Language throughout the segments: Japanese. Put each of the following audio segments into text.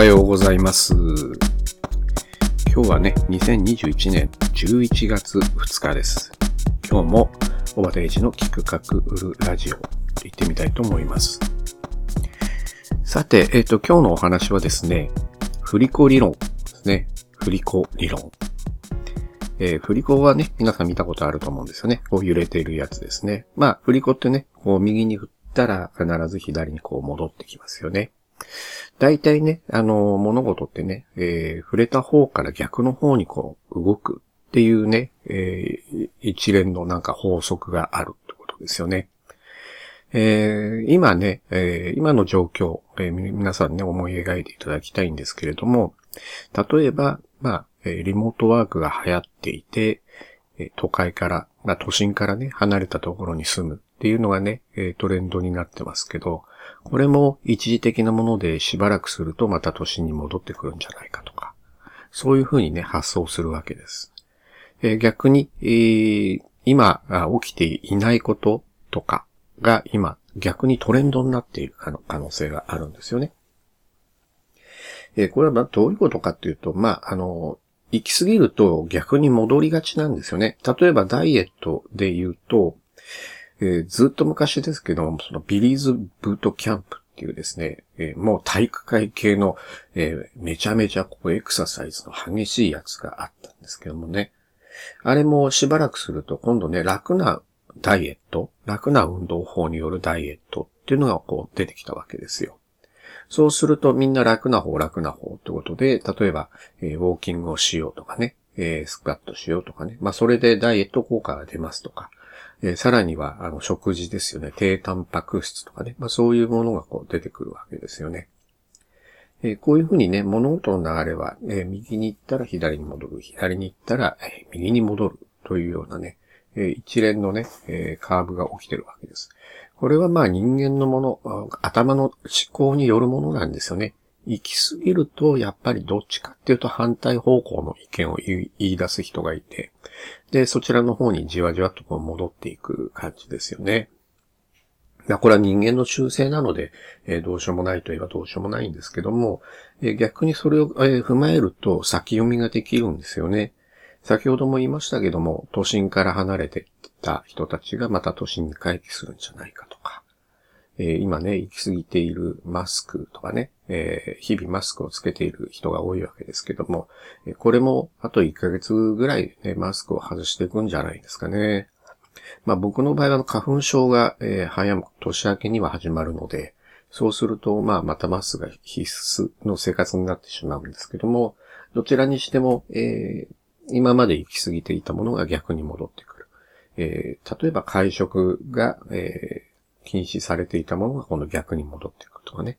はようございます。今日はね、2021年11月2日です。今日も、オバデイジのキクカクウルラジオ、行ってみたいと思います。さて、えっ、と、今日のお話はですね、振り子理論ですね。振り子理論。えー振り子はね、皆さん見たことあると思うんですよね。こう揺れているやつですね。まあ、振り子ってね、こう右に振ったら必ず左にこう戻ってきますよね。大体ね、あの、物事ってね、えー触れた方から逆の方にこう動くっていうね、えー一連のなんか法則があるってことですよね。えー今ね、えー今の状況、えー皆さんね、思い描いていただきたいんですけれども、例えば、まあ、えリモートワークが流行っていて、え都会から、まあ、都心からね、離れたところに住むっていうのがね、えトレンドになってますけど、これも一時的なものでしばらくするとまた都心に戻ってくるんじゃないかとか、そういうふうにね、発想するわけです。えー逆に、えー今起きていないこととかが今逆にトレンドになっている可能性があるんですよね。えーこれはどういうことかっていうと、まあ、あの、行き過ぎると逆に戻りがちなんですよね。例えばダイエットで言うと、えーずっと昔ですけども、そのビリーズブートキャンプっていうですね、えーもう体育会系の、えーめちゃめちゃこうエクササイズの激しいやつがあったんですけどもね。あれもしばらくすると今度ね、楽なダイエット、楽な運動法によるダイエットっていうのがこう出てきたわけですよ。そうするとみんな楽な方楽な方ってことで、例えば、えーウォーキングをしようとかね、えースクワットしようとかね。まあそれでダイエット効果が出ますとか。えーさらには、あの、食事ですよね。低タンパク質とかね。まあそういうものがこう出てくるわけですよね。えーこういうふうにね、物事の流れは、えー右に行ったら左に戻る。左に行ったら、え右に戻る。というようなね、え一連のね、えカーブが起きてるわけです。これはまあ人間のもの、頭の思考によるものなんですよね。行き過ぎると、やっぱりどっちかっていうと反対方向の意見を言い出す人がいて、で、そちらの方にじわじわとこう戻っていく感じですよね。まこれは人間の習性なので、えーどうしようもないといえばどうしようもないんですけども、えー逆にそれを、えー踏まえると先読みができるんですよね。先ほども言いましたけども、都心から離れていった人たちがまた都心に回帰するんじゃないかとか、え今ね、行き過ぎているマスクとかね、え日々マスクをつけている人が多いわけですけども、えこれもあと1ヶ月ぐらいで、ね、マスクを外していくんじゃないですかね。まあ僕の場合は花粉症が、え早く年明けには始まるので、そうすると、まあまたマスクが必須の生活になってしまうんですけども、どちらにしても、えー今まで行き過ぎていたものが逆に戻ってくる。えー例えば会食が、えー禁止されていたものが今度逆に戻っていくとかね。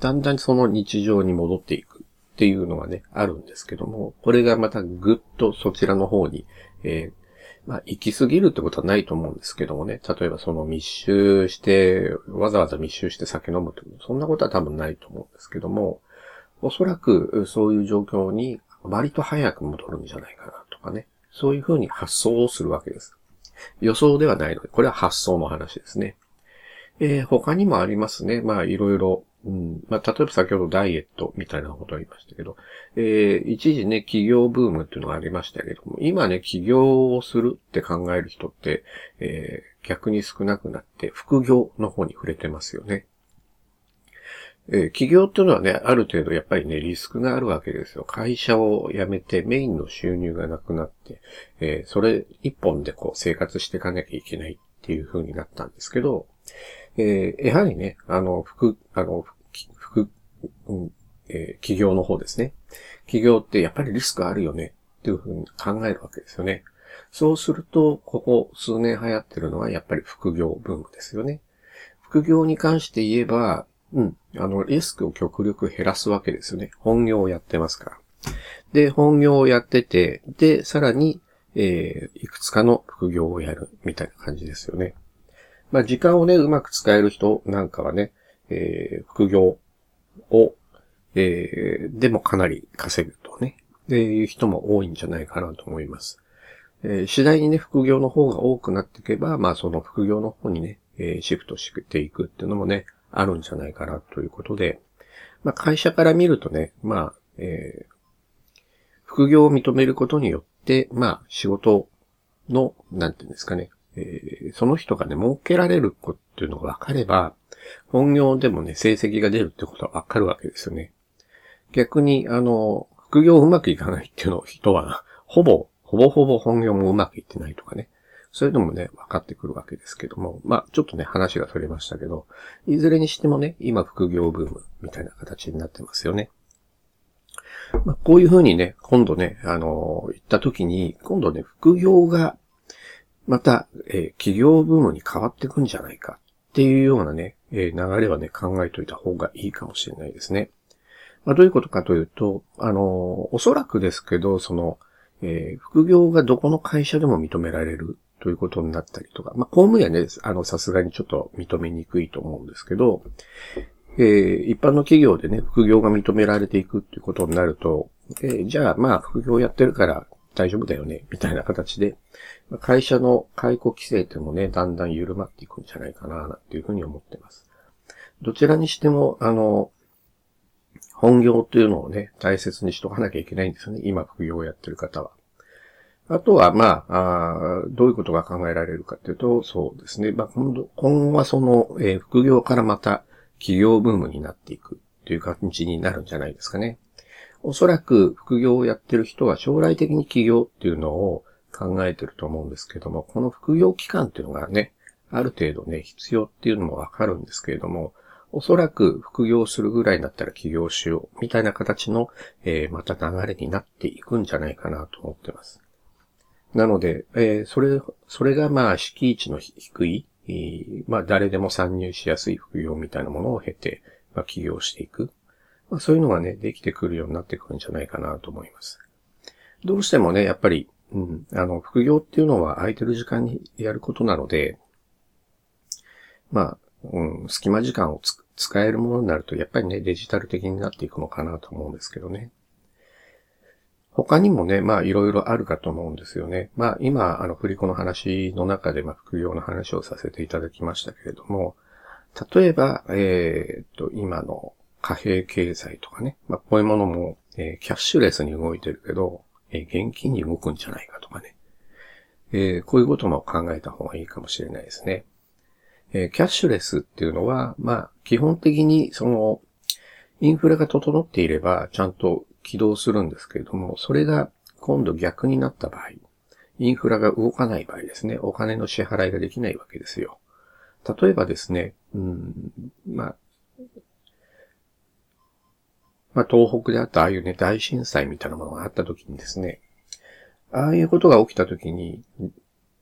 だんだんその日常に戻っていくっていうのがね、あるんですけども、これがまたぐっとそちらの方に、えーまあ、行き過ぎるってことはないと思うんですけどもね。例えばその密集して、わざわざ密集して酒飲むってこと、そんなことは多分ないと思うんですけども、おそらくそういう状況に割と早く戻るんじゃないかなとかね。そういうふうに発想をするわけです。予想ではないので、これは発想の話ですね。えー他にもありますね。まあ、いろいろ。うん。まあ、例えば先ほどダイエットみたいなことを言いましたけど、えー一時ね、企業ブームっていうのがありましたけども、今ね、起業をするって考える人って、えー逆に少なくなって、副業の方に触れてますよね。えー起業っていうのはね、ある程度やっぱりね、リスクがあるわけですよ。会社を辞めてメインの収入がなくなって、えーそれ一本でこう生活していかなきゃいけないっていう風になったんですけど、えーやはりね、あの、副、あの、副、うんえー企業の方ですね。企業ってやっぱりリスクあるよねっていう風に考えるわけですよね。そうすると、ここ数年流行ってるのはやっぱり副業ブームですよね。副業に関して言えば、うん、あの、リスクを極力減らすわけですよね。本業をやってますから。で、本業をやってて、で、さらに、えーいくつかの副業をやるみたいな感じですよね。まあ、時間をね、うまく使える人なんかはね、えー副業を、えーでもかなり稼ぐとね、っていう人も多いんじゃないかなと思います。えー次第にね、副業の方が多くなっていけば、まあその副業の方にね、えーシフトしていくっていうのもね、あるんじゃないかなということで、まあ、会社から見るとね、まあ、えー、副業を認めることによって、まあ、仕事の、なんていうんですかね、えー、その人がね、儲けられることっていうのが分かれば、本業でもね、成績が出るってことは分かるわけですよね。逆に、あの、副業うまくいかないっていうの人は、ほぼ、ほぼほぼ本業もうまくいってないとかね。そういうのもね、分かってくるわけですけども。まあ、ちょっとね、話がそれましたけど、いずれにしてもね、今副業ブームみたいな形になってますよね。まあ、こういうふうにね、今度ね、あのー、行った時に、今度ね、副業が、また、えー、企業ブームに変わっていくんじゃないかっていうようなね、えー、流れはね、考えといた方がいいかもしれないですね。まあ、どういうことかというと、あの、おそらくですけど、その、えー、副業がどこの会社でも認められるということになったりとか、まあ、公務員はね、あの、さすがにちょっと認めにくいと思うんですけど、えー、一般の企業でね、副業が認められていくっていうことになると、えー、じゃあ、まあ、副業やってるから大丈夫だよね、みたいな形で、会社の解雇規制ってもね、だんだん緩まっていくんじゃないかな、なんていうふうに思ってます。どちらにしても、あの、本業っていうのをね、大切にしとかなきゃいけないんですよね。今、副業をやってる方は。あとは、まああ、どういうことが考えられるかというと、そうですね。まあ、今度、今後はその、えー、副業からまた企業ブームになっていくという感じになるんじゃないですかね。おそらく副業をやってる人は将来的に起業っていうのを考えてると思うんですけども、この副業期間っていうのがね、ある程度ね、必要っていうのもわかるんですけれども、おそらく副業するぐらいだったら起業しよう、みたいな形の、えー、また流れになっていくんじゃないかなと思ってます。なので、えー、それ、それがまあ、敷地の低い、まあ、誰でも参入しやすい副業みたいなものを経て、まあ、起業していく。まあ、そういうのがね、できてくるようになってくるんじゃないかなと思います。どうしてもね、やっぱり、うん、あの、副業っていうのは空いてる時間にやることなので、まあ、うん、隙間時間を使えるものになると、やっぱりね、デジタル的になっていくのかなと思うんですけどね。他にもね、まあいろいろあるかと思うんですよね。まあ今、あの、振り子の話の中で、まあ副業の話をさせていただきましたけれども、例えば、えー、っと、今の貨幣経済とかね、まあこういうものも、えー、キャッシュレスに動いてるけど、えー、現金に動くんじゃないかとかね。えー、こういうことも考えた方がいいかもしれないですね。え、キャッシュレスっていうのは、まあ、基本的にその、インフラが整っていれば、ちゃんと起動するんですけれども、それが今度逆になった場合、インフラが動かない場合ですね、お金の支払いができないわけですよ。例えばですね、うん、まあ、まあ、東北であったああいうね、大震災みたいなものがあった時にですね、ああいうことが起きた時に、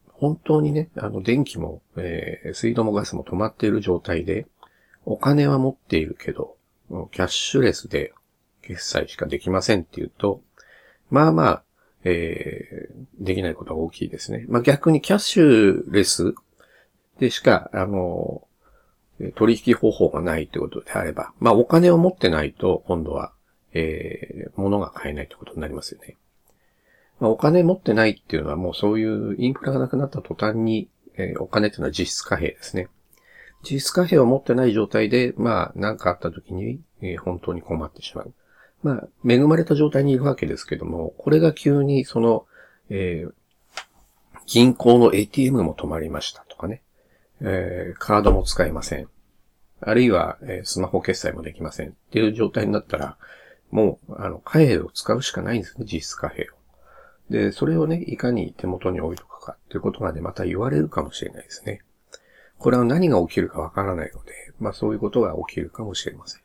本当にね、あの、電気も、えー、水道もガスも止まっている状態で、お金は持っているけど、キャッシュレスで決済しかできませんっていうと、まあまあ、えー、できないことが大きいですね。まあ逆にキャッシュレスでしか、あの、取引方法がないってことであれば、まあお金を持ってないと、今度は、えー、物が買えないってことになりますよね。まあ、お金持ってないっていうのはもうそういうインフラがなくなった途端に、えー、お金っていうのは実質貨幣ですね。実質貨幣を持ってない状態で、まあ、何かあった時に、えー、本当に困ってしまう。まあ、恵まれた状態にいるわけですけども、これが急にその、えー、銀行の ATM も止まりました、えー、カードも使えません。あるいは、えー、スマホ決済もできませんっていう状態になったら、もう、あの、貨幣を使うしかないんですね、実質貨幣を。で、それをね、いかに手元に置いとくかっていうことがね、また言われるかもしれないですね。これは何が起きるかわからないので、まあそういうことが起きるかもしれません。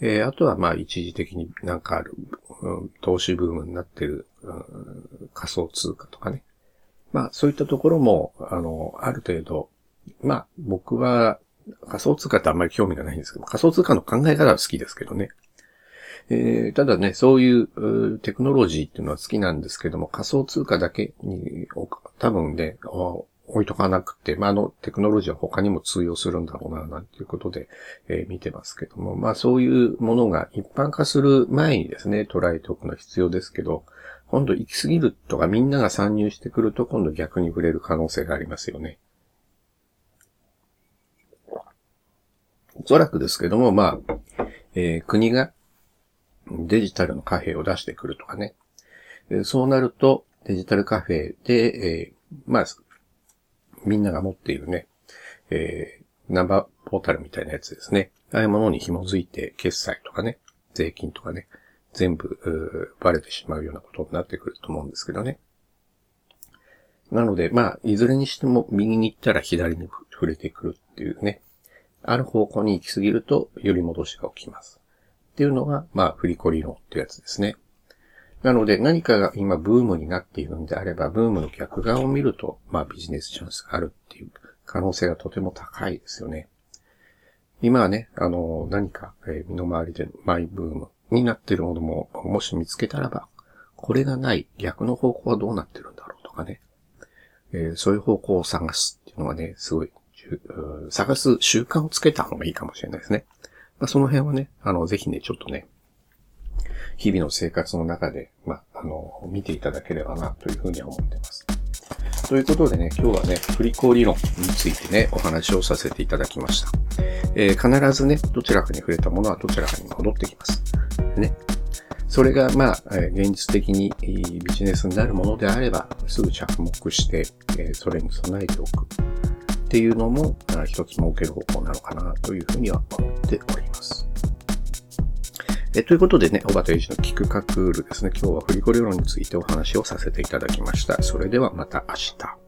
えー、あとはまあ一時的になんかある、うん、投資ブームになってる、うん、仮想通貨とかね。まあそういったところも、あの、ある程度、まあ僕は仮想通貨ってあんまり興味がないんですけど、仮想通貨の考え方は好きですけどね。えー、ただね、そういうテクノロジーっていうのは好きなんですけども、仮想通貨だけに、多分ね、置いとかなくて、まあ、あの、テクノロジーは他にも通用するんだろうな、なんていうことで、えー、見てますけども、まあ、そういうものが一般化する前にですね、捉えておくのは必要ですけど、今度行き過ぎるとかみんなが参入してくると今度逆に触れる可能性がありますよね。おそらくですけども、まあ、えー、国がデジタルのカフェを出してくるとかね。そうなると、デジタルカフェで、えー、まあ、みんなが持っているね、えー、ナンバーポータルみたいなやつですね。ああいうものに紐づいて、決済とかね、税金とかね、全部、バレてしまうようなことになってくると思うんですけどね。なので、まあ、いずれにしても右に行ったら左に触れてくるっていうね、ある方向に行き過ぎると、より戻しが起きます。っていうのが、まあ、振り子理論ってやつですね。なので、何かが今ブームになっているんであれば、ブームの逆側を見ると、まあ、ビジネスチャンスがあるっていう可能性がとても高いですよね。今はね、あの、何か、え、身の回りでマイブームになっているものも、もし見つけたらば、これがない逆の方向はどうなってるんだろうとかね。えー、そういう方向を探すっていうのはね、すごい、探す習慣をつけた方がいいかもしれないですね。まあ、その辺はね、あの、ぜひね、ちょっとね、日々の生活の中で、まあ、あの、見ていただければな、というふうには思ってます。ということでね、今日はね、振り子理論についてね、お話をさせていただきました。えー、必ずね、どちらかに触れたものはどちらかに戻ってきます。ね。それが、まあ、現実的にビジネスになるものであれば、すぐ着目して、それに備えておく。っていうのも、一つ設ける方向なのかな、というふうには思っております。えということでね、小畑英二のキクカクールですね。今日は振り子理論についてお話をさせていただきました。それではまた明日。